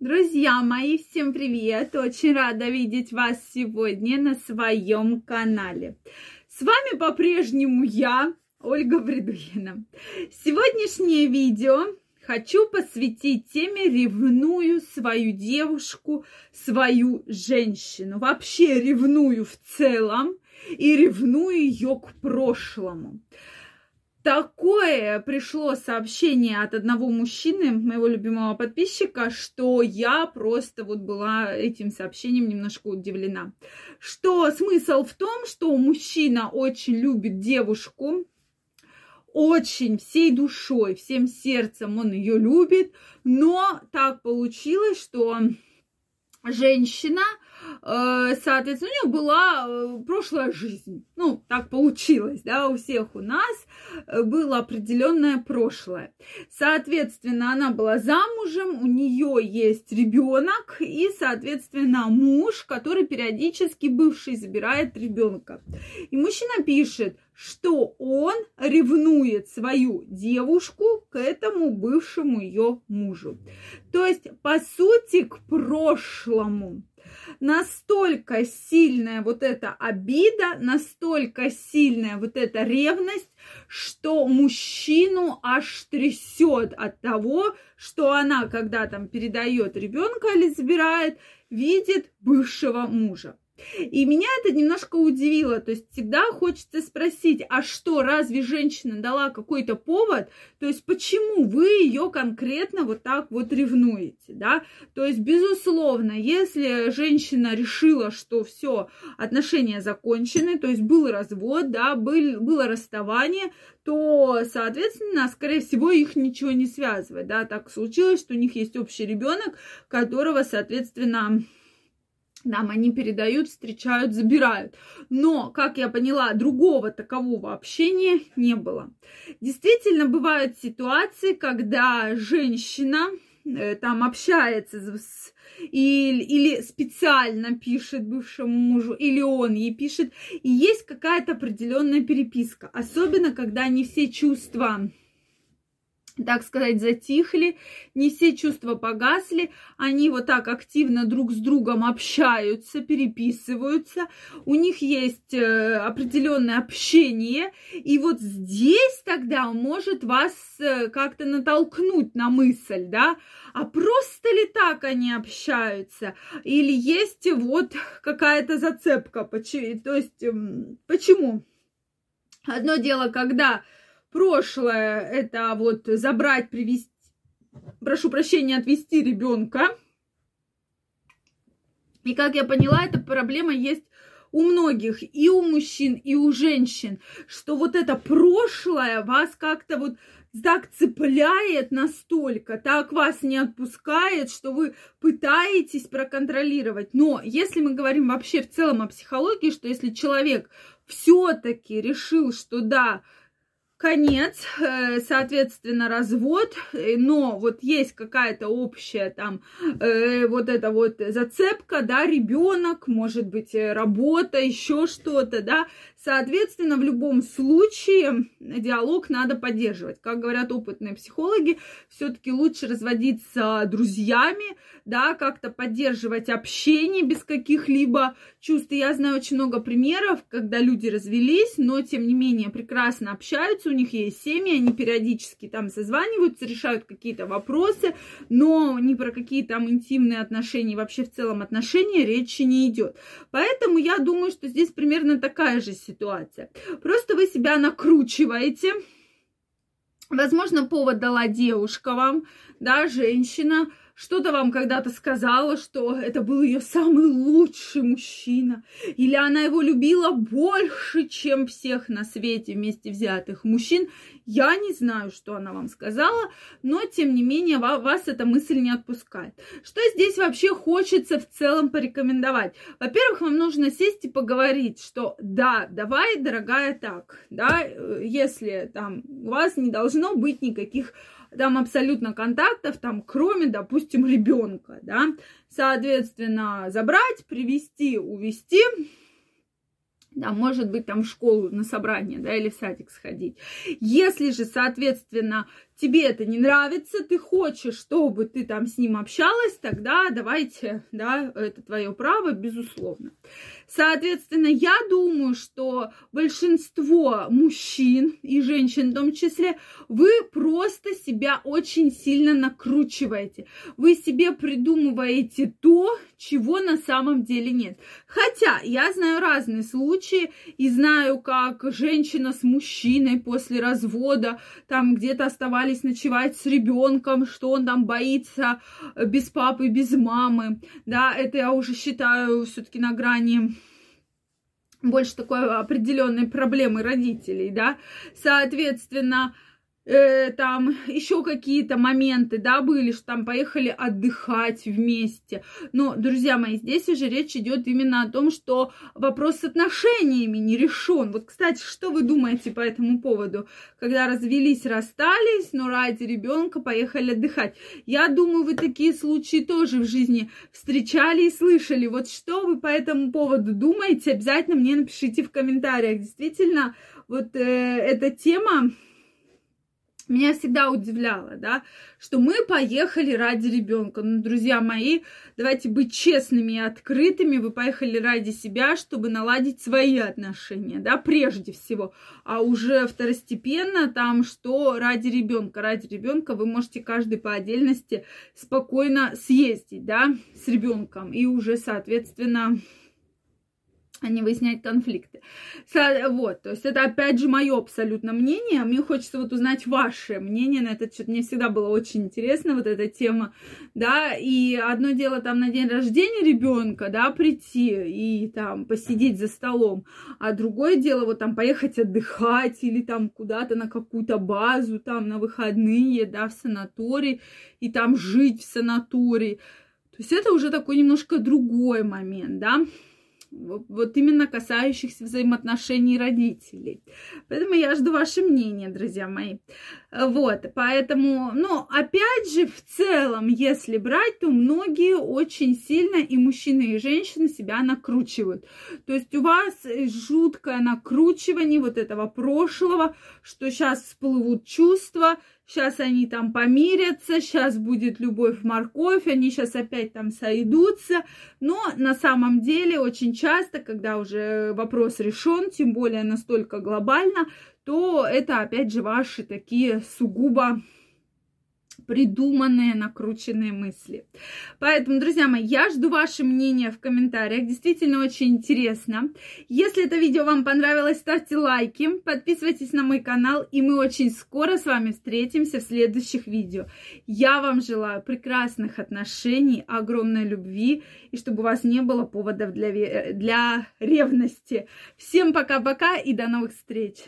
Друзья мои, всем привет! Очень рада видеть вас сегодня на своем канале. С вами по-прежнему я, Ольга Бредуина. Сегодняшнее видео хочу посвятить теме «Ревную свою девушку, свою женщину». Вообще ревную в целом и ревную ее к прошлому такое пришло сообщение от одного мужчины, моего любимого подписчика, что я просто вот была этим сообщением немножко удивлена. Что смысл в том, что мужчина очень любит девушку, очень всей душой, всем сердцем он ее любит, но так получилось, что женщина соответственно, у нее была э, прошлая жизнь. Ну, так получилось, да, у всех у нас э, было определенное прошлое. Соответственно, она была замужем, у нее есть ребенок и, соответственно, муж, который периодически бывший забирает ребенка. И мужчина пишет, что он ревнует свою девушку к этому бывшему ее мужу. То есть, по сути, к прошлому настолько сильная вот эта обида, настолько сильная вот эта ревность, что мужчину аж трясет от того, что она, когда там передает ребенка или забирает, видит бывшего мужа. И меня это немножко удивило. То есть всегда хочется спросить, а что, разве женщина дала какой-то повод? То есть почему вы ее конкретно вот так вот ревнуете, да? То есть, безусловно, если женщина решила, что все, отношения закончены, то есть был развод, да, был, было расставание, то, соответственно, скорее всего, их ничего не связывает, да, так случилось, что у них есть общий ребенок, которого, соответственно, нам они передают, встречают, забирают. Но, как я поняла, другого такового общения не было. Действительно, бывают ситуации, когда женщина э, там общается с или, или специально пишет бывшему мужу, или он ей пишет, и есть какая-то определенная переписка. Особенно, когда не все чувства так сказать, затихли, не все чувства погасли, они вот так активно друг с другом общаются, переписываются, у них есть э, определенное общение, и вот здесь тогда может вас э, как-то натолкнуть на мысль, да, а просто ли так они общаются, или есть вот какая-то зацепка, то есть эм, почему? Одно дело, когда Прошлое это вот забрать, привести, прошу прощения, отвести ребенка. И как я поняла, эта проблема есть у многих, и у мужчин, и у женщин, что вот это прошлое вас как-то вот так цепляет настолько, так вас не отпускает, что вы пытаетесь проконтролировать. Но если мы говорим вообще в целом о психологии, что если человек все-таки решил, что да, конец, э, соответственно, развод, э, но вот есть какая-то общая там э, вот эта вот зацепка, да, ребенок, может быть, работа, еще что-то, да, соответственно, в любом случае диалог надо поддерживать. Как говорят опытные психологи, все-таки лучше разводиться друзьями, да, как-то поддерживать общение без каких-либо чувств. Я знаю очень много примеров, когда люди развелись, но, тем не менее, прекрасно общаются, у них есть семьи, они периодически там созваниваются, решают какие-то вопросы, но ни про какие там интимные отношения, вообще в целом отношения речи не идет. Поэтому я думаю, что здесь примерно такая же ситуация. Просто вы себя накручиваете, Возможно, повод дала девушка вам, да, женщина, что-то вам когда-то сказала, что это был ее самый лучший мужчина, или она его любила больше, чем всех на свете вместе взятых мужчин. Я не знаю, что она вам сказала, но тем не менее вас эта мысль не отпускает. Что здесь вообще хочется в целом порекомендовать? Во-первых, вам нужно сесть и поговорить, что да, давай, дорогая, так, да, э, если там у вас не должно быть никаких там абсолютно контактов, там, кроме, допустим, ребенка, да, соответственно, забрать, привести, увести, да, может быть, там в школу на собрание, да, или в садик сходить. Если же, соответственно, тебе это не нравится, ты хочешь, чтобы ты там с ним общалась, тогда давайте, да, это твое право, безусловно. Соответственно, я думаю, что большинство мужчин и женщин в том числе, вы просто себя очень сильно накручиваете. Вы себе придумываете то, чего на самом деле нет. Хотя я знаю разные случаи и знаю, как женщина с мужчиной после развода там где-то оставались ночевать с ребенком, что он там боится без папы, без мамы. Да, это я уже считаю все-таки на грани больше такой определенной проблемы родителей, да, соответственно, э, там еще какие-то моменты, да, были, что там поехали отдыхать вместе. Но, друзья мои, здесь уже речь идет именно о том, что вопрос с отношениями не решен. Вот, кстати, что вы думаете по этому поводу? Когда развелись, расстались, но ради ребенка поехали отдыхать. Я думаю, вы такие случаи тоже в жизни встречали и слышали. Вот что вы по этому поводу думаете? Обязательно мне напишите в комментариях. Действительно, вот э, эта тема меня всегда удивляло, да, что мы поехали ради ребенка. Ну, друзья мои, давайте быть честными и открытыми. Вы поехали ради себя, чтобы наладить свои отношения, да, прежде всего. А уже второстепенно там, что ради ребенка. Ради ребенка вы можете каждый по отдельности спокойно съездить, да, с ребенком. И уже, соответственно, а не выяснять конфликты. Вот, то есть это опять же мое абсолютно мнение. Мне хочется вот узнать ваше мнение на этот счет. Мне всегда было очень интересно вот эта тема, да, и одно дело там на день рождения ребенка, да, прийти и там посидеть за столом, а другое дело вот там поехать отдыхать или там куда-то на какую-то базу, там на выходные, да, в санаторий и там жить в санатории. То есть это уже такой немножко другой момент, да вот именно касающихся взаимоотношений родителей. Поэтому я жду ваше мнение, друзья мои. Вот, поэтому, ну, опять же, в целом, если брать, то многие очень сильно, и мужчины, и женщины себя накручивают. То есть у вас жуткое накручивание вот этого прошлого, что сейчас всплывут чувства, сейчас они там помирятся, сейчас будет любовь, морковь, они сейчас опять там сойдутся. Но на самом деле очень часто, когда уже вопрос решен, тем более настолько глобально, то это опять же ваши такие сугубо придуманные, накрученные мысли. Поэтому, друзья мои, я жду ваше мнение в комментариях. Действительно очень интересно. Если это видео вам понравилось, ставьте лайки, подписывайтесь на мой канал, и мы очень скоро с вами встретимся в следующих видео. Я вам желаю прекрасных отношений, огромной любви, и чтобы у вас не было поводов для, для ревности. Всем пока-пока и до новых встреч!